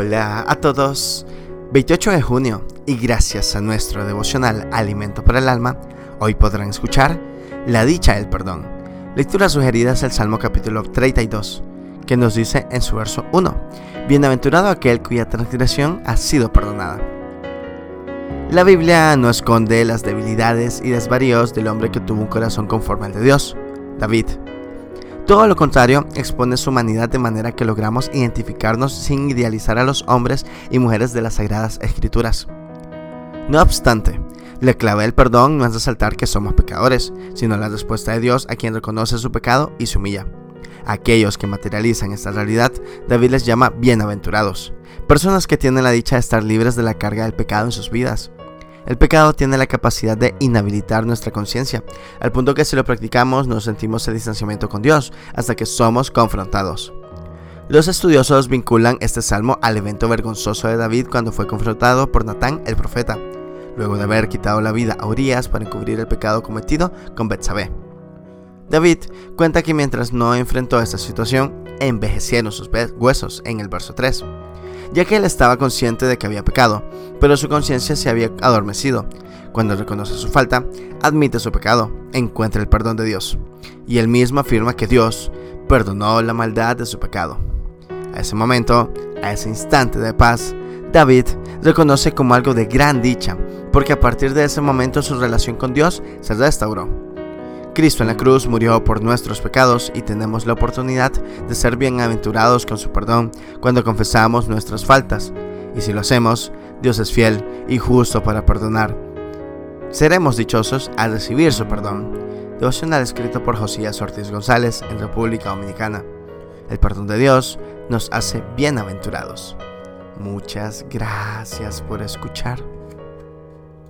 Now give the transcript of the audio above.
Hola a todos. 28 de junio y gracias a nuestro devocional Alimento para el Alma, hoy podrán escuchar La dicha del perdón. Lectura sugerida es el Salmo capítulo 32, que nos dice en su verso 1, Bienaventurado aquel cuya transgresión ha sido perdonada. La Biblia no esconde las debilidades y desvaríos del hombre que tuvo un corazón conforme al de Dios, David. Todo lo contrario, expone su humanidad de manera que logramos identificarnos sin idealizar a los hombres y mujeres de las Sagradas Escrituras. No obstante, la clave del perdón no es resaltar que somos pecadores, sino la respuesta de Dios a quien reconoce su pecado y se humilla. aquellos que materializan esta realidad, David les llama bienaventurados, personas que tienen la dicha de estar libres de la carga del pecado en sus vidas. El pecado tiene la capacidad de inhabilitar nuestra conciencia, al punto que si lo practicamos nos sentimos el distanciamiento con Dios, hasta que somos confrontados. Los estudiosos vinculan este salmo al evento vergonzoso de David cuando fue confrontado por Natán el profeta, luego de haber quitado la vida a Urias para encubrir el pecado cometido con Betsabé. David cuenta que mientras no enfrentó esta situación, envejecieron sus huesos en el verso 3 ya que él estaba consciente de que había pecado, pero su conciencia se había adormecido. Cuando reconoce su falta, admite su pecado, encuentra el perdón de Dios, y él mismo afirma que Dios perdonó la maldad de su pecado. A ese momento, a ese instante de paz, David reconoce como algo de gran dicha, porque a partir de ese momento su relación con Dios se restauró. Cristo en la cruz murió por nuestros pecados y tenemos la oportunidad de ser bienaventurados con su perdón cuando confesamos nuestras faltas. Y si lo hacemos, Dios es fiel y justo para perdonar. Seremos dichosos al recibir su perdón. Devocional escrito por Josías Ortiz González en República Dominicana. El perdón de Dios nos hace bienaventurados. Muchas gracias por escuchar.